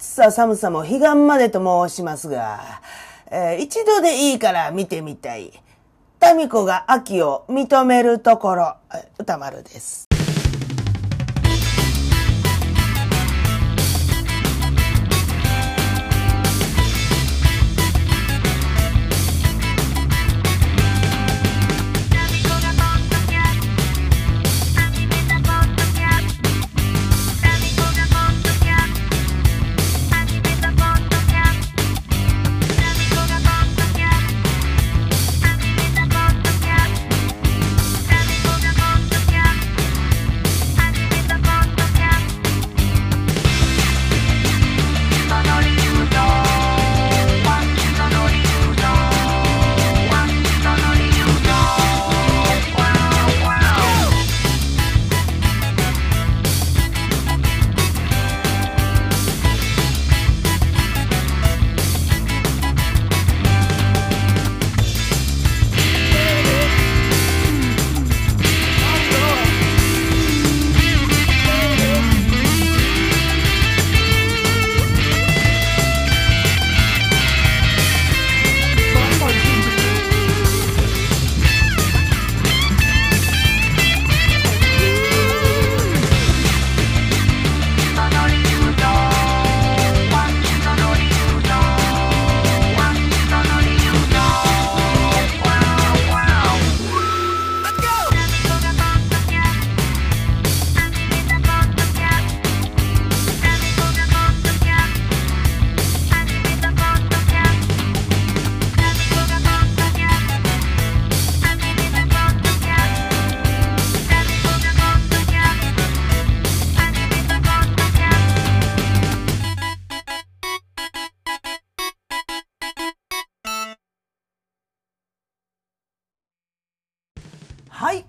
暑さ寒さも彼岸までと申しますが、えー一度でいいから見てみたい。民子が秋を認めるところ、歌丸です。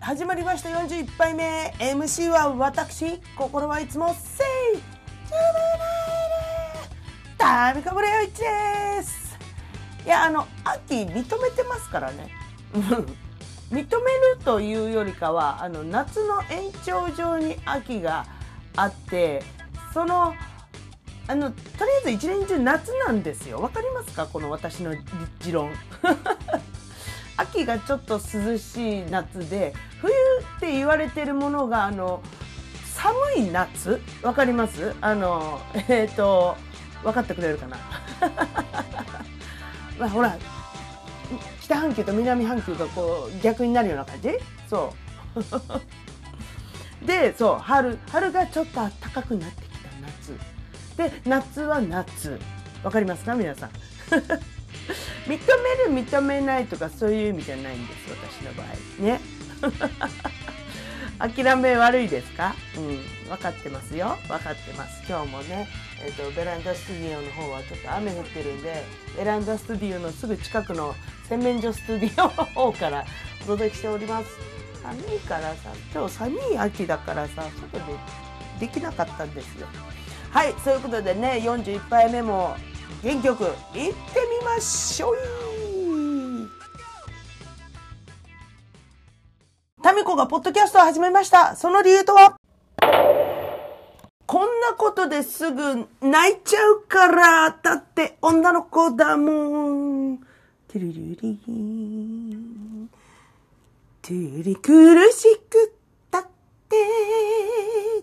始まりました41杯目。MC は私、心はいつもせい、ジュブナイル、タミカブレヨイチです。いや、あの、秋認めてますからね。認めるというよりかは、あの、夏の延長上に秋があって、その、あの、とりあえず一年中夏なんですよ。わかりますか？この私の 持論。秋がちょっと涼しい夏で冬って言われてるものがあの寒い夏わかります？あのえっ、と分かってくれるかな？まあほら北半球と南半球がこう逆になるような感じ？そう。でそう春春がちょっと暖かくなってきた夏。で夏は夏。わかりますか？皆さん。認める認めないとかそういう意味じゃないんです私の場合。ね。諦め悪いですか？うん。分かってますよ。分かってます。今日もね、えー、とベランダスタジオの方はちょっと雨降ってるんでベランダスタジオのすぐ近くの洗面所スタジオの方からお届けしております。寒いからさ今日寒い秋だからさ外でできなかったんですよ。はいそういうことでね41杯目も元気よく行ってみましょうタミコがポッドキャストを始めました。その理由とは？こんなことですぐ泣いちゃうから、だって女の子だもん。トゥルルリン。トゥリ苦しくたって、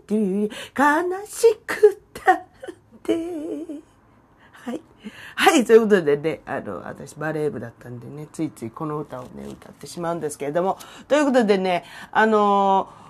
トゥリ悲しくたって。はい。ということでね、あの、私バレー部だったんでね、ついついこの歌をね、歌ってしまうんですけれども、ということでね、あのー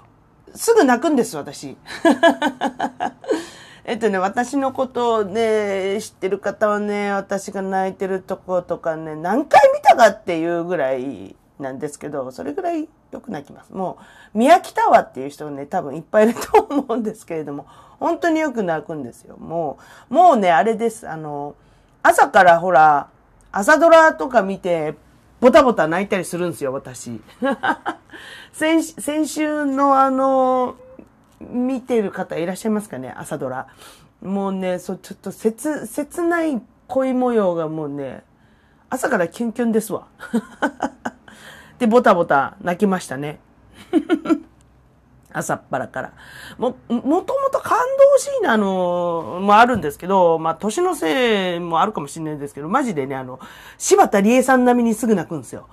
すぐ泣くんです、私。えっとね、私のことをね、知ってる方はね、私が泣いてるとことかね、何回見たかっていうぐらいなんですけど、それぐらいよく泣きます。もう、宮城タワーっていう人がね、多分いっぱいいると思うんですけれども、本当によく泣くんですよ。もう、もうね、あれです。あの、朝からほら、朝ドラとか見て、ボタボタ泣いたりするんですよ、私。先先週のあの、見てる方いらっしゃいますかね、朝ドラ。もうね、そう、ちょっと切、切ない恋模様がもうね、朝からキュンキュンですわ。で、ボタボタ泣きましたね。朝っぱらから。も、もともと感動シーンなのもあるんですけど、まあ、年のせいもあるかもしれないですけど、マジでね、あの、柴田理恵さん並みにすぐ泣くんですよ。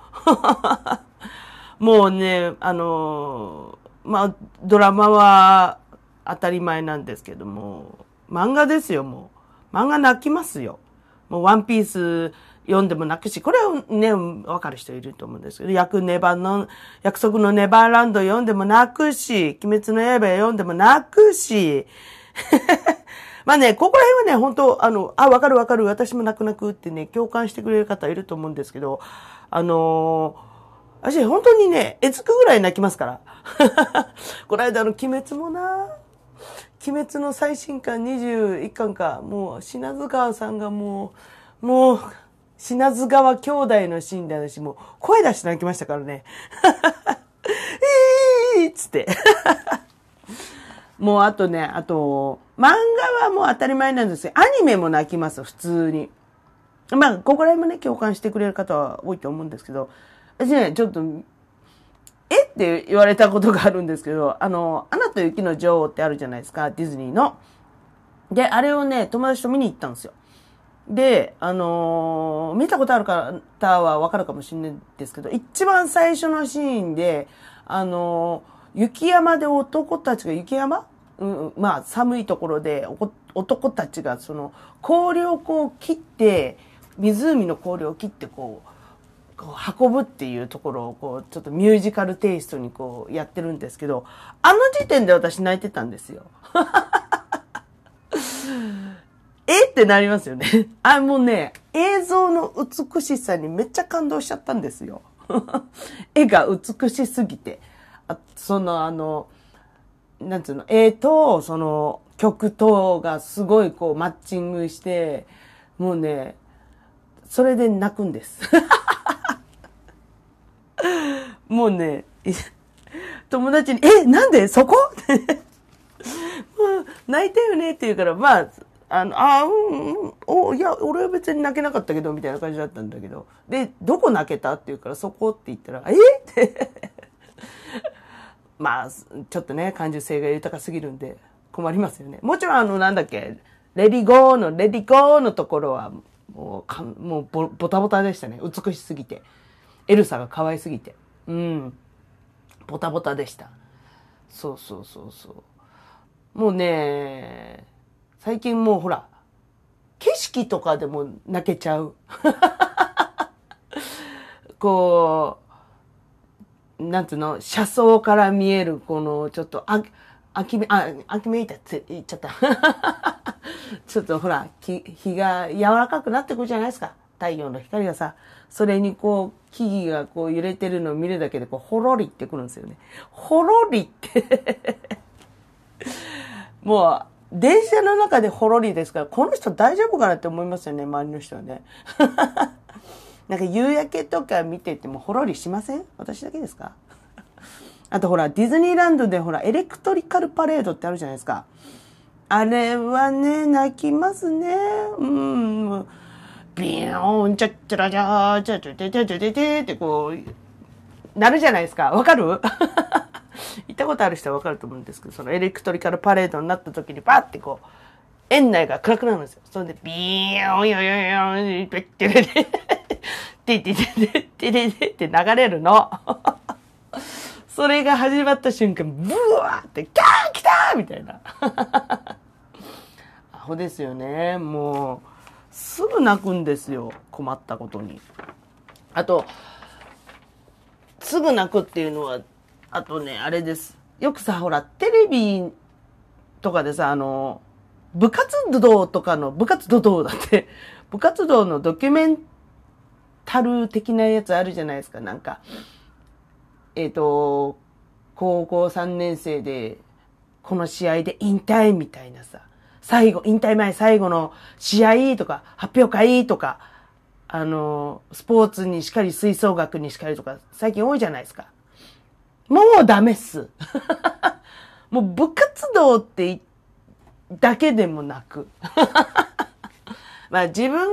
もうね、あの、まあ、ドラマは当たり前なんですけども、漫画ですよ、もう。漫画泣きますよ。もうワンピース読んでも泣くし、これはね、わかる人いると思うんですけど、約ネバの、約束のネバーランド読んでも泣くし、鬼滅の刃読んでも泣くし、まあね、ここら辺はね、本当あの、あ、わかるわかる、私も泣く泣くってね、共感してくれる方いると思うんですけど、あのー、私本当にね、えつくぐらい泣きますから。この間の鬼滅もな、鬼滅の最新巻21巻か、もう品津川さんがもう、もう、品津川兄弟のシーンで私もう声出して泣きましたからね。えーっつって。もうあとね、あと、漫画はもう当たり前なんですよ。アニメも泣きます、普通に。まあ、ここら辺もね、共感してくれる方は多いと思うんですけど、私ね、ちょっと、えって言われたことがあるんですけど、あの、アナと雪の女王ってあるじゃないですか、ディズニーの。で、あれをね、友達と見に行ったんですよ。で、あのー、見たことある方はわかるかもしれないですけど、一番最初のシーンで、あのー、雪山で男たちが、雪山？うん、まあ、寒いところで、男たちがその、氷をこう切って、湖の氷を切ってこう、こう運ぶっていうところをこう、ちょっとミュージカルテイストにこうやってるんですけど、あの時点で私泣いてたんですよ。え？ってなりますよね。あ、もうね、映像の美しさにめっちゃ感動しちゃったんですよ。絵が美しすぎて。あそのあの、なんつうの、絵と、その、曲とがすごいこうマッチングして、もうね、それで泣くんです。もうね、友達に、え、なんで？そこ？泣いたよねって言うから、まあ、あの、あうん、お、いや、俺は別に泣けなかったけど、みたいな感じだったんだけど。で、どこ泣けたって言うから、そこって言ったら、え？って まあ、ちょっとね、感受性が豊かすぎるんで、困りますよね。もちろん、あの、なんだっけ、レディゴーの、レディゴーのところは、もう、かもうボ、ボタボタでしたね。美しすぎて。エルサが可愛すぎて。うん。ボタボタでした。そうそうそうそう。もうね、最近もうほら、景色とかでも泣けちゃう。こう、なんつうの、車窓から見える、この、ちょっと、あ、あ秋め、あ、秋めいたって言っちゃった。ちょっとほら、日が柔らかくなってくるじゃないですか。太陽の光がさ、それにこう、木々がこう揺れてるのを見るだけで、こう、ほろりってくるんですよね。ほろりって もう、電車の中でほろりですから、この人大丈夫かなって思いますよね、周りの人はね。なんか夕焼けとか見ててもほろりしません？私だけですか？あとほら、ディズニーランドでほら、エレクトリカルパレードってあるじゃないですか。あれはね、泣きますね。うん。ビヨーン、チャッチャラチャー、チャチャチャチャチャチャチャってこう、なるじゃないですか。わかる？行ったことある人はわかると思うんですけど、そのエレクトリカルパレードになった時にバッてこう、園内が暗くなるんですよ。それで、ビーン、ヨヨヨヨ、ペッテレレ、テテテテテテテって流れるの。それが始まった瞬間、ブワーって、キャー来たーみたいな。アホですよね。もう、すぐ泣くんですよ。困ったことに。あと、すぐ泣くっていうのは、あとね、あれです。よくさ、ほら、テレビとかでさ、あの、部活動とかの、部活動だって、部活動のドキュメンタル的なやつあるじゃないですか、なんか。えっ、ー、と、高校3年生で、この試合で引退みたいなさ、最後、引退前最後の試合とか、発表会とか、あの、スポーツにしかり、吹奏楽にしかりとか、最近多いじゃないですか。もうダメっす。もう部活動ってだけでもなく。まあ自分が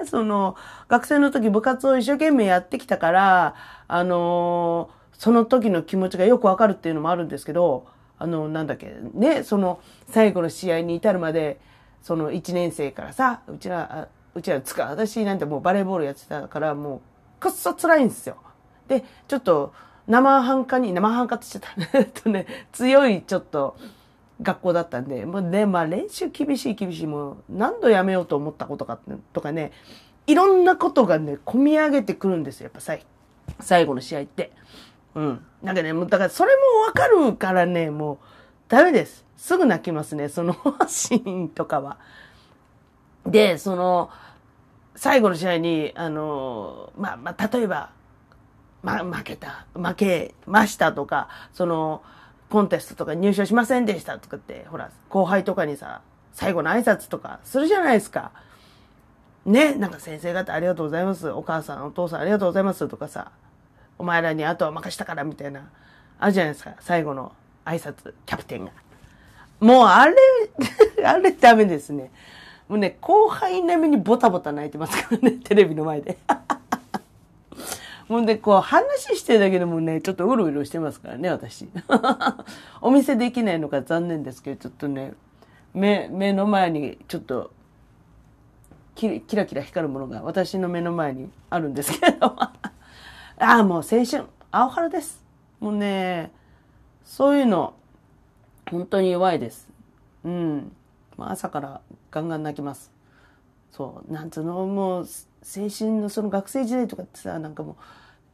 ね、その学生の時部活を一生懸命やってきたから、あのー、その時の気持ちがよくわかるっていうのもあるんですけど、あの、なんだっけ、ね、その、最後の試合に至るまで、その1年生からさ、うちら、うちらつか、私なんてもうバレーボールやってたから、もう、くっそ辛いんですよ。で、ちょっと、生半可に、生半可って言っちゃった。えっとね、強いちょっと、学校だったんで、もうね、まあ練習厳しい厳しい、もう何度やめようと思ったことかとかね、いろんなことがね、込み上げてくるんですよ、やっぱ最最後の試合って。うん。なんかね、もうだからそれもわかるからね、もうダメです。すぐ泣きますね、そのシーンとかは。で、その、最後の試合に、あの、まあ、まあ、例えば、ま、負けた、負けましたとか、その、コンテストとか入賞しませんでしたとかって、ほら、後輩とかにさ、最後の挨拶とかするじゃないですか。ね、なんか先生方ありがとうございます。お母さん、お父さんありがとうございますとかさ、お前らにあとは任したからみたいな、あるじゃないですか。最後の挨拶、キャプテンが。もうあれ、あれダメですね。もうね、後輩並みにボタボタ泣いてますからね、テレビの前で。もうね、こう話してるだけでもね、ちょっとうるうるしてますからね、私。お見せできないのが残念ですけど、ちょっとね、目、目の前にちょっと、キラキラ光るものが私の目の前にあるんですけど。ああ、もう青春、青春です。もうね、そういうの、本当に弱いです。うん。朝からガンガン泣きます。そう、なんつうの、もう、青春のその学生時代とかってさ、なんかもう、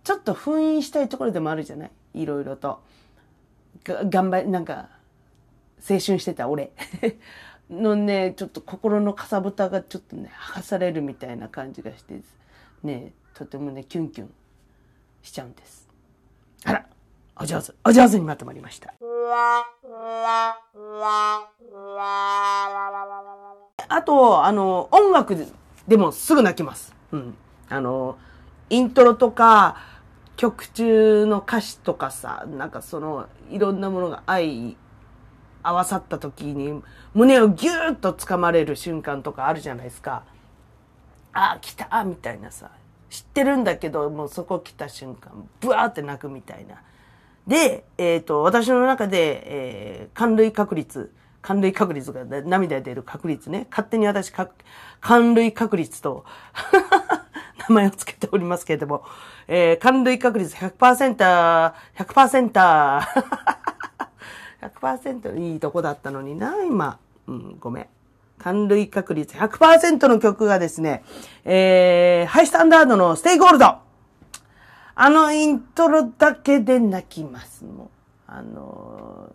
ちょっと封印したいところでもあるじゃない？いろいろと。頑張り、なんか、青春してた俺 のね、ちょっと心のかさぶたがちょっとね、剥がされるみたいな感じがして、ね、とてもね、キュンキュンしちゃうんです。あらお上手、お上手にまとまりました。あと、あの、音楽でもすぐ泣きます。うん。あの、イントロとか、曲中の歌詞とかさ、なんかその、いろんなものが相合わさった時に、胸をギューッと掴まれる瞬間とかあるじゃないですか。ああ、来たみたいなさ。知ってるんだけど、もうそこ来た瞬間、ブワーって泣くみたいな。で、えっ、ー、と、私の中で、えー、寒類確率、寒類確率が涙出る確率ね。勝手に私、寒類確率と名前を付けておりますけれども、えー、寒類確率100%、100%、100% いいとこだったのにな、今。うん、ごめん。感涙確率100%の曲がですね、えー、 Hi-STANDARD の Stay Gold あのイントロだけで泣きます、もう。あの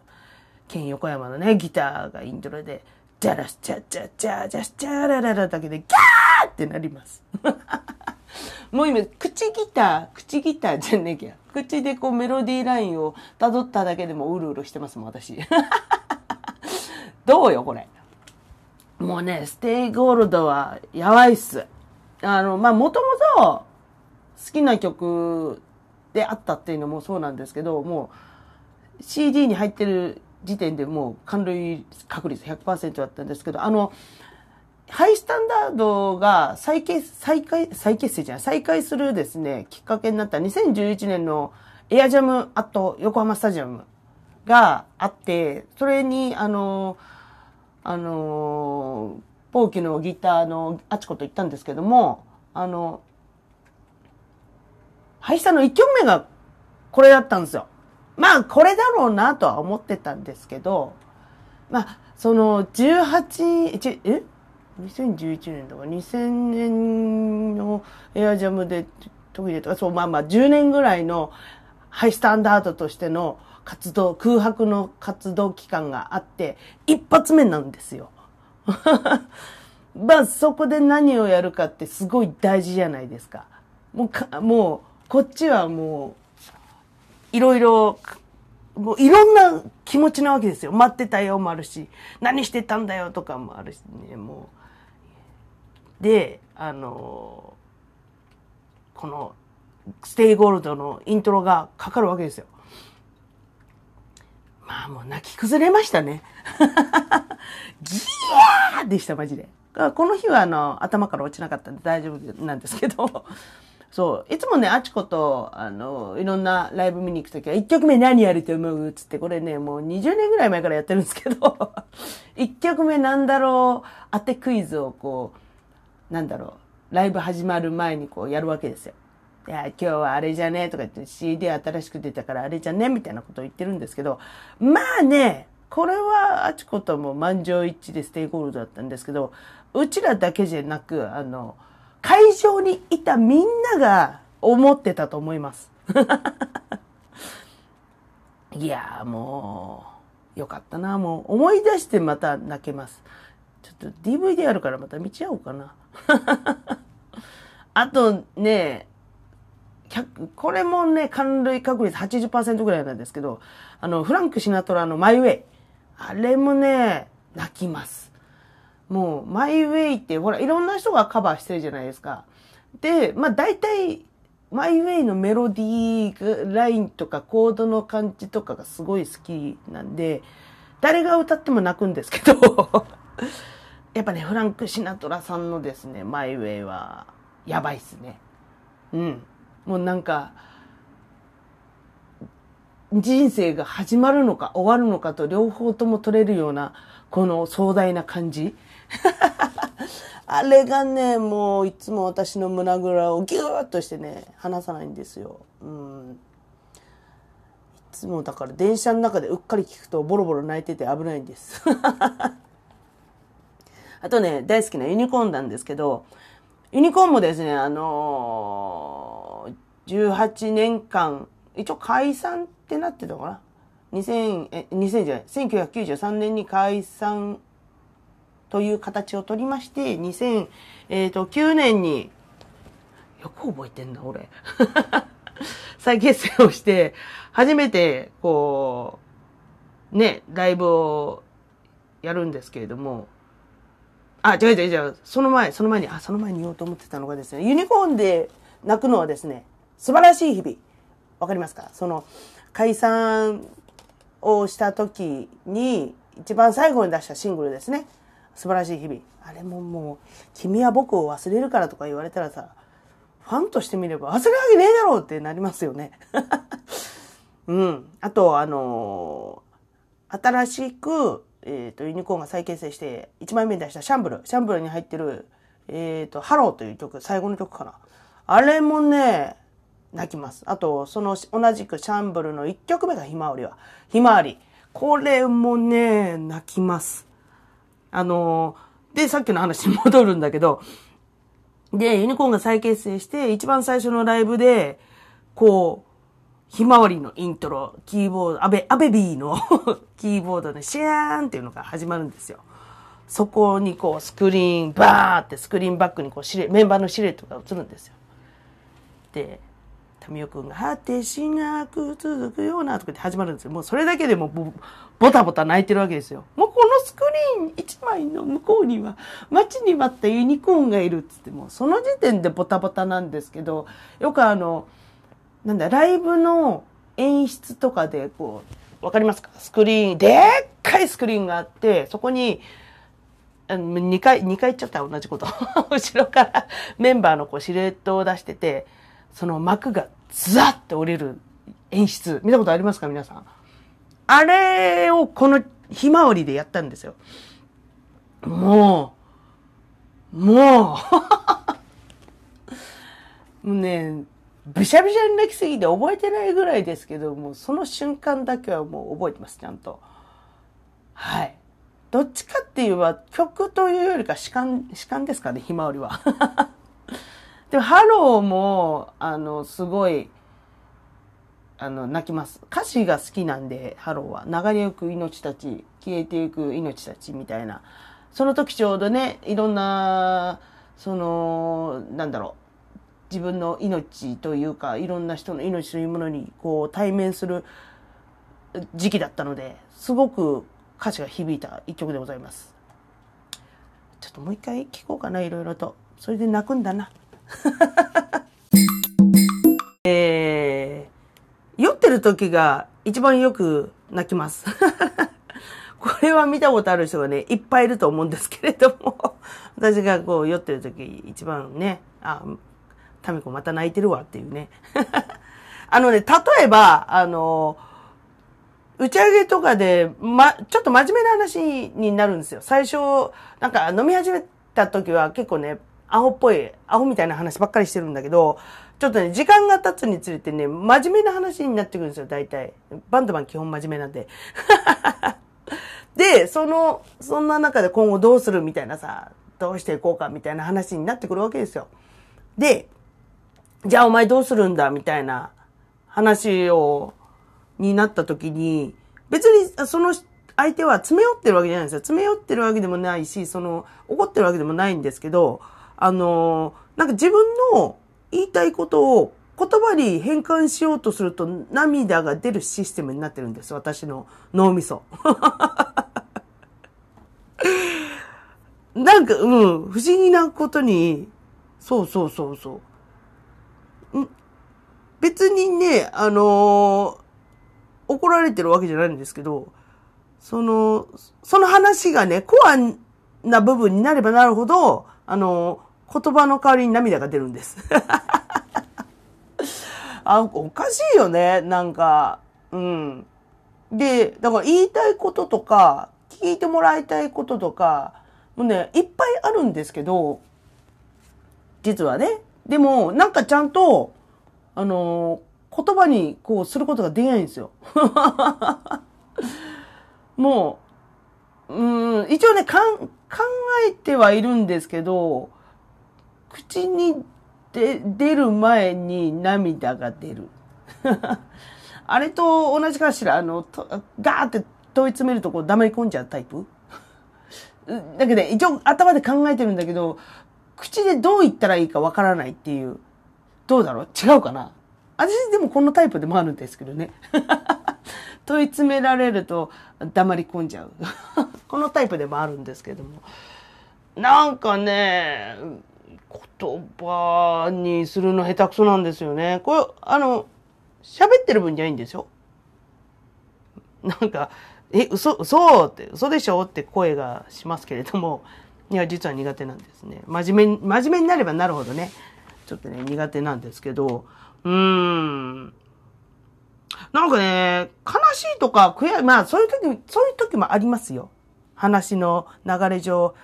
ー、ケン横山のね、ギターがイントロで、ジャラスチャチャチャジャスチャラララだけで、ギャーってなります。もう今、口ギター、口ギターじゃねえきゃ。口でこうメロディーラインを辿っただけでもうるうるしてますもん、私。どうよ、これ。もうね、 Stay Gold はやばいっす。あの、まあ、もともと、好きな曲であったっていうのもそうなんですけど、もう CD に入ってる時点でもう感涙確率100%だったんですけど、あの、 Hi-STANDARD が再結、再開、再結成じゃない、再開するですね、きっかけになった2011年のエアジャムアット横浜スタジアムがあって、それに、あの、あの、ポーキのギターのあちこと行ったんですけども、あの、廃車の1曲目がこれだったんですよ。まあ、これだろうなとは思ってたんですけど、まあ、その、18、え ?2011 年とか2000年のエアジャムで途切れとか、そう、まあまあ10年ぐらいのハイスタンダードとしての活動、空白の活動期間があって、一発目なんですよ。まあ、そこで何をやるかってすごい大事じゃないですか。もうか、もう、こっちはもう、いろいろ、もういろんな気持ちなわけですよ。待ってたよもあるし、何してたんだよとかもあるしね、もう。で、あの、この、 Stay Gold のイントロがかかるわけですよ。まあもう泣き崩れましたね。ギャーでした、マジで。この日はあの、頭から落ちなかったんで大丈夫なんですけど、そう。いつもね、あちこと、あの、いろんなライブ見に行くときは、1曲目何やると思うつって、これね、もう20年ぐらい前からやってるんですけど、1曲目なんだろう当てクイズをこう、なんだろう、ライブ始まる前にこうやるわけですよ。いや、今日はあれじゃねとか言って CD 新しく出たからあれじゃねみたいなことを言ってるんですけど、まあね、これはあちことも満場一致で Stay Gold だったんですけど、うちらだけじゃなく、あの、会場にいたみんなが思ってたと思います。いやもう、よかったな。もう思い出してまた泣けます。ちょっと DVD あるからまた見ちゃおうかな。あとね、これもね、感類確率80%ぐらいなんですけど、あの、フランク・シナトラのマイ・ウェイ。あれもね、泣きます。もう、マイウェイって、ほら、いろんな人がカバーしてるじゃないですか。で、まあ大体、マイウェイのメロディーラインとかコードの感じとかがすごい好きなんで、誰が歌っても泣くんですけど やっぱね、フランク・シナトラさんのですね、マイウェイは、やばいっすね。うん。もうなんか、人生が始まるのか終わるのかと両方とも取れるような、この壮大な感じ。あれがね、もういつも私の胸ぐらをギューッとしてね、離さないんですよ。うん。いつもだから電車の中でうっかり聞くとボロボロ泣いてて危ないんです。あとね、大好きなユニコーンなんですけど、ユニコーンもですね、あのー、18年間、一応解散ってなってたかな？2000、え、2000じゃない、1993年に解散という形をとりまして、2009、えー、年に、よく覚えてんだ、俺。再結成をして、初めて、こう、ね、ライブをやるんですけれども、あ、違う違う違う、その前、その前に、あ、その前に言おうと思ってたのがですね、ユニコーンで泣くのはですね、素晴らしい日々。わかりますか？その、解散をした時に、一番最後に出したシングルですね。素晴らしい日々。あれももう、君は僕を忘れるからとか言われたらさ、ファンとしてみれば忘れるわけねえだろうってなりますよね。うん。あと、あのー、新しく、えっ、ー、と、ユニコーンが再結成して、1枚目に出したシャンブル。シャンブルに入ってる、えっ、ー、と、ハローという曲、最後の曲かな。あれもね、泣きます。あと、その同じくシャンブルの1曲目がひまわりは。ひまわり。これもね、泣きます。あの、で、さっきの話に戻るんだけど、で、ユニコーンが再結成して、一番最初のライブで、こう、ひまわりのイントロ、キーボード、アベ、アベビーの キーボードでシャーンっていうのが始まるんですよ。そこにこうスクリーン、バーってスクリーンバックにこうシレ、メンバーのシルエットが映るんですよ。で、民生くんが、果てしなく続くようなとかって始まるんですよ。もうそれだけでもボタボタ泣いてるわけですよ。もうこのスクリーン1枚の向こうには待ちに待ったユニコーンがいるっつってもうその時点でボタボタなんですけど、よくあの、なんだ、ライブの演出とかでこう、わかりますか？スクリーン、でっかいスクリーンがあって、そこに、2回、2回言っちゃった同じこと。後ろからメンバーのこうシルエットを出してて、その幕がザッて降りる演出、見たことありますか？皆さん。あれをこのひまわりでやったんですよ。もう、もう、もうね、びしゃびしゃに泣きすぎて覚えてないぐらいですけども、その瞬間だけはもう覚えてます、ちゃんと。はい。どっちかって言えば曲というよりか主観、主観ですかね、ひまわりは。でも、ハローも、あの、すごい、あの、泣きます。歌詞が好きなんで、ハローは。流れゆく命たち、消えていく命たちみたいな。その時ちょうどね、いろんな、その、なんだろう。自分の命というか、いろんな人の命というものに、こう、対面する時期だったので、すごく歌詞が響いた一曲でございます。ちょっともう一回聴こうかな、いろいろと。それで泣くんだな。えー、酔ってる時が一番よく泣きます。これは見たことある人がね、いっぱいいると思うんですけれども、私がこう酔ってる時一番ね、あ、タミコまた泣いてるわっていうね。あのね、例えば、あの、打ち上げとかで、ま、ちょっと真面目な話になるんですよ。最初、なんか飲み始めた時は結構ね、アホっぽい、アホみたいな話ばっかりしてるんだけど、ちょっとね、時間が経つにつれてね、真面目な話になってくるんですよ、大体。バンドマン基本真面目なんで。で、その、そんな中で今後どうするみたいなさ、どうしていこうかみたいな話になってくるわけですよ。で、じゃあお前どうするんだみたいな話を、になった時に、別にその相手は詰め寄ってるわけじゃないんですよ。詰め寄ってるわけでもないし、その、怒ってるわけでもないんですけど、あの、なんか自分の言いたいことを言葉に変換しようとすると涙が出るシステムになってるんです。私の脳みそ。なんか、うん、不思議なことに、そうそうそうそう。別にね、あのー、怒られてるわけじゃないんですけど、その、その話がね、コアな部分になればなるほど、あのー、言葉の代わりに涙が出るんです。あ、おかしいよね、なんか、うん。で、だから言いたいこととか、聞いてもらいたいこととか、もうね、いっぱいあるんですけど、実はね。でも、なんかちゃんと、あのー、言葉にこうすることができないんですよ。もう、うん、一応ね、かん、考えてはいるんですけど、口にで出る前に涙が出る。あれと同じかしら、あの、ガーって問い詰めるとこう黙り込んじゃうタイプだけど、ね、一応頭で考えてるんだけど、口でどう言ったらいいかわからないっていう。どうだろう？違うかな？私でもこのタイプでもあるんですけどね。問い詰められると黙り込んじゃう。このタイプでもあるんですけども。なんかね、言葉にするの下手くそなんですよね。これ、あの、喋ってる分じゃいいんですよ。なんか、え、嘘、嘘って、嘘でしょって声がしますけれども、いや、実は苦手なんですね。真面目に、真面目になればなるほどね、ちょっとね、苦手なんですけど、うーん。なんかね、悲しいとか悔や、まあ、そういう時、そういう時もありますよ。話の流れ上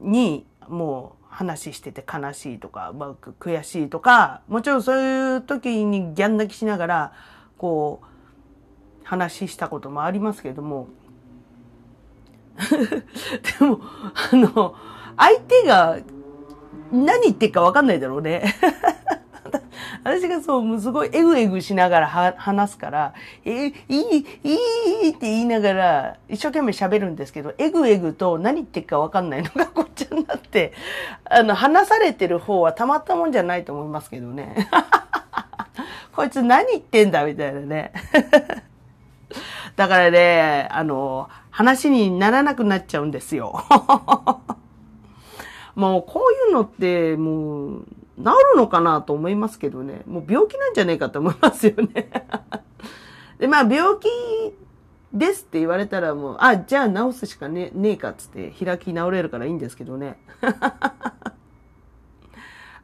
に、もう、話してて悲しいとか、まあ、悔しいとか、もちろんそういう時にギャン泣きしながら、こう、話したこともありますけども、でも、あの、相手が何言ってるかわかんないだろうね。私がそう、すごいエグエグしながら話すから、え、いい、いいって言いながら、一生懸命喋るんですけど、エグエグと何言ってるかわかんないのがこっちゃになって、あの、話されてる方はたまったもんじゃないと思いますけどね。こいつ何言ってんだみたいなね。だからね、あの、話にならなくなっちゃうんですよ。もうこういうのって、もう、治るのかなと思いますけどね。もう病気なんじゃねえかと思いますよね。で、まあ病気ですって言われたらもう、あ、じゃあ治すしかねねえかっつって開き直れるからいいんですけどね。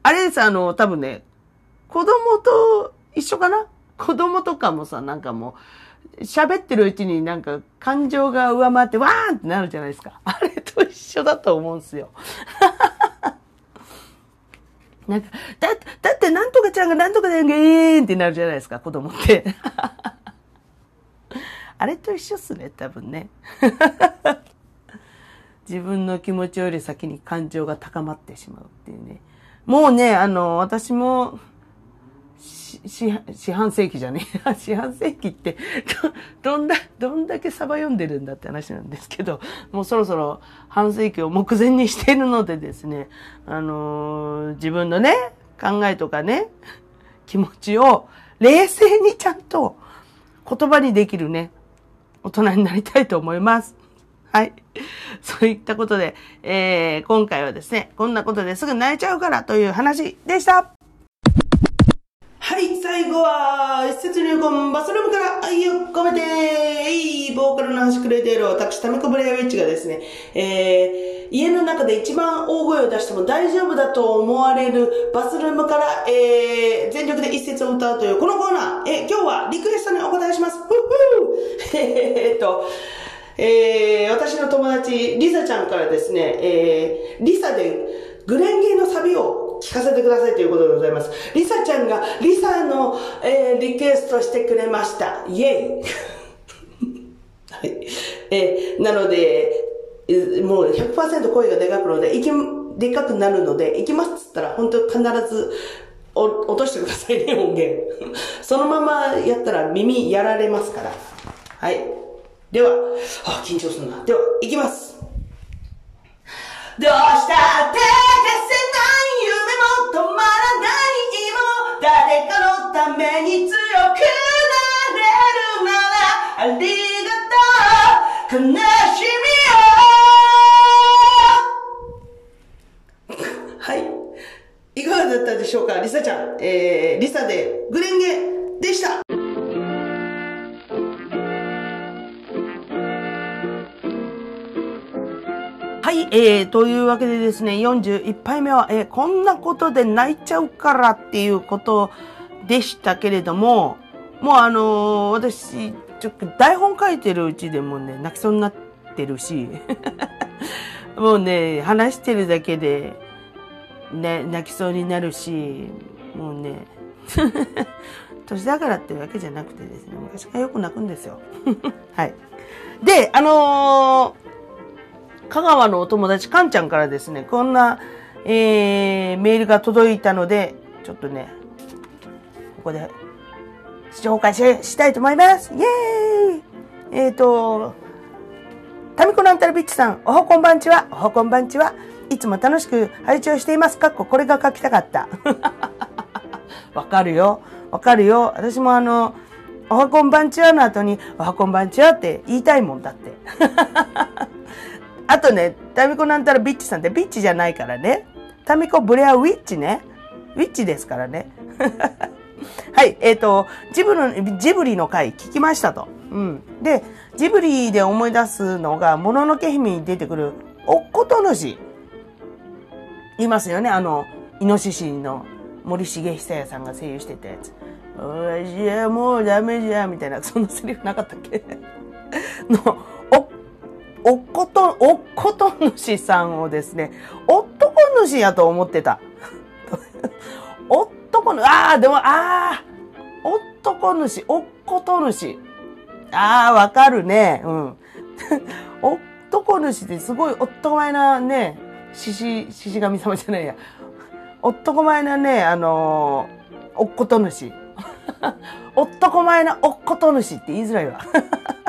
あれです、あの、多分ね、子供と一緒かな？子供とかもさ、なんかもう、喋ってるうちになんか感情が上回ってわーんってなるじゃないですか。あれと一緒だと思うんすよ。なんか、だ、だってなんとかちゃんがなんとかだよげーんってなるじゃないですか、子供って。あれと一緒っすね、多分ね。自分の気持ちより先に感情が高まってしまうっていうね。もうね、あの、私も、四半世紀じゃねえ。四半世紀ってど、どんだ、どんだけサバ読んでるんだって話なんですけど、もうそろそろ半世紀を目前にしているのでですね、あのー、自分のね、考えとかね、気持ちを冷静にちゃんと言葉にできるね、大人になりたいと思います。はい。そういったことで、えー、今回はですね、こんなことですぐ泣いちゃうからという話でした。はい、最後は、一節入魂バスルームから愛を込めて、いボーカルの端くれている私、タミコブレアウィッチがですね、えー、家の中で一番大声を出しても大丈夫だと思われるバスルームから、えー、全力で一節を歌うというこのコーナー、えー、今日はリクエストにお答えします。ふっふー えーっと、えー、私の友達、リサちゃんからですね、えー、リサでグレンゲのサビを聞かせてくださいということでございます。リサちゃんがリサの、えー、リクエストしてくれました。イェイはい。えー、なので、もう100%声がでかくので、いき、でかくなるので、行きますっつったら、本当必ず、お、落としてくださいね、音源。そのままやったら耳やられますから。はい。では、あ、緊張するな。では、行きます。どうしたって消せない誰かのために強くなれるならありがとう悲しみよはい。いかがだったでしょうかリサちゃん。えー、リサでグレンゲでした。はい、えー、というわけでですね、41杯目は、えー、こんなことで泣いちゃうからっていうことでしたけれども、もうあのー私、ちょっと台本書いてるうちでもね、泣きそうになってるし、もうね、話してるだけで、ね、泣きそうになるし、もうね、年だからってわけじゃなくてですね、昔からよく泣くんですよ。はい。で、あのー香川のお友達、かんちゃんからですね、こんな、えー、メールが届いたので、ちょっとね、ここで、紹介ししたいと思います。イェーイえーと、タミコなんたらビッチさん、おはこんばんちは、おはこんばんちは。いつも楽しく配置をしています。か？っここれが書きたかった。わかるよ。わかるよ。私もあの、おはこんばんちはの後に、おはこんばんちはって言いたいもんだって。あとね、タミコなんたらビッチさんってビッチじゃないからね。タミコブレアウィッチね。ウィッチですからね。はい、えっ、と、ジブリ、ジブリの回聞きましたと。うん。で、ジブリで思い出すのが、もののけ姫に出てくる、おっこと主。いますよね。あの、イノシシの森重久彌さんが声優してたやつ。おじゃもうダメじゃ、みたいな、そんなセリフなかったっけ？の、おおっこと、おっこと主さんをですね、男主やと思ってた。男主、ああ、でも、ああ、男主、おっこと主。ああ、わかるね。うん。男主ってすごい男前なね、獅子、獅子神様じゃないや。男前なね、あのー、おっこと主。男前なおっこと主って言いづらいわ。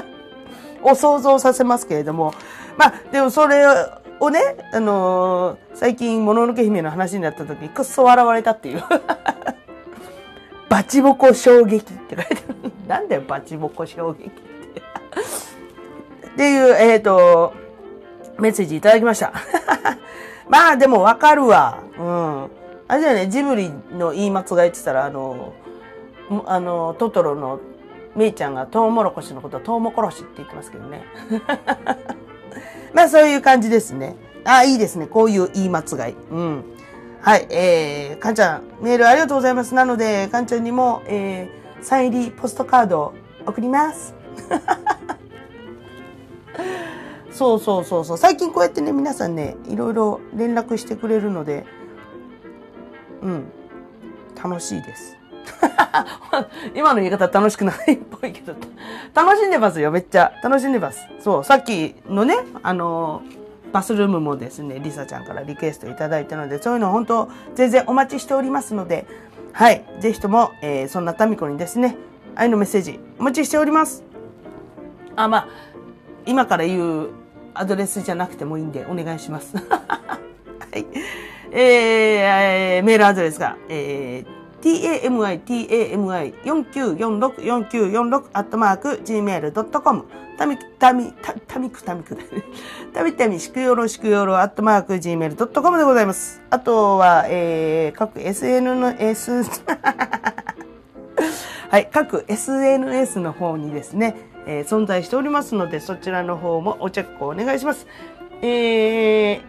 を想像させますけれども。まあ、でもそれをね、あのー最近、もののけ姫の話になった時にくっそ笑われたっていう。バチボコ衝撃って書いてある。なんだよ、バチボコ衝撃って。っていう、えっ、と、メッセージいただきました。まあ、でもわかるわ。うん。あれだよね、ジブリの言い間違いって言ったら、あの、あの、トトロのメイちゃんがトウモロコシのことをトウモコロシって言ってますけどね。まあそういう感じですね。ああ、いいですね。こういう言い間違い。うん。はい。えー、かんちゃん、メールありがとうございます。なので、かんちゃんにも、えー、サイン入りポストカードを送ります。そうそうそうそう。最近こうやってね、皆さんね、いろいろ連絡してくれるので、うん。楽しいです。今の言い方楽しくないっぽいけど、楽しんでますよ、めっちゃ。楽しんでます。そう、さっきのね、あの、バスルームもですね、リサちゃんからリクエストいただいたので、そういうの本当、全然お待ちしておりますので、はい、ぜひとも、えーそんなタミコにですね、愛のメッセージお待ちしております。あ、まあ、今から言うアドレスじゃなくてもいいんで、お願いします。はい。えーえーメールアドレスが、えー tami,tami,4946,4946 アットマーク gmail.com たみ、たみ、た、たみくたみくだね。たみたみしくよろしくよろアットマーク gmail.com でございます。あとは、えー、各 SNS、はい、各 SNS の方にですね、えー存在しておりますので、そちらの方もおチェックお願いします。えー、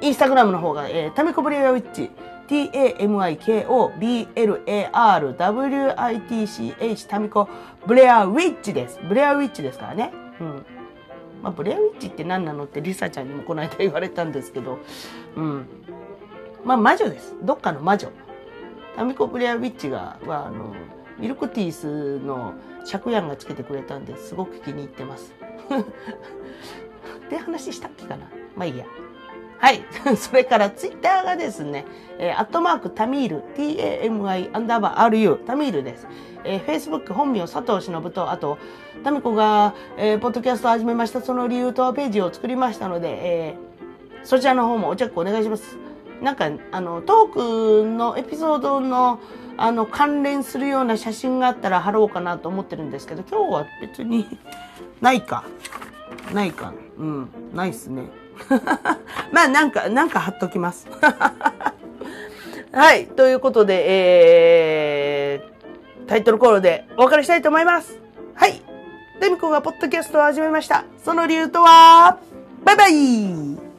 インスタグラムの方が、えー、タミコブレアウィッチ、t-a-m-i-k-o-b-l-a-r-w-i-t-c-h タミコブレアウィッチです。ブレアウィッチですからね。うん。まあ、ブレアウィッチって何なのってリサちゃんにもこの間言われたんですけど、うん。まあ、魔女です。どっかの魔女。タミコ・ブレアウィッチが、は、あの、ミルクティースのシャクヤンがつけてくれたんですごく気に入ってます。って話したっけかなまあいいや。はい。それからツイッターがですね、えーアットマークタミール、t-a-m-i アンダーバー ru、タミールです。えー、Facebook 本名佐藤忍と、あと、タミコが、えーポッドキャストを始めました、その理由とページを作りましたので、えーそちらの方もおチェックお願いします。なんか、あの、トークのエピソードの、あの、関連するような写真があったら貼ろうかなと思ってるんですけど、今日は別に、ないか。ないか。うん、ないっすね。まあ、なんか、なんか貼っときます。はい。ということで、えー、タイトルコールでお別れしたいと思います。はい。デミコがポッドキャストを始めました。その理由とは、バイバイ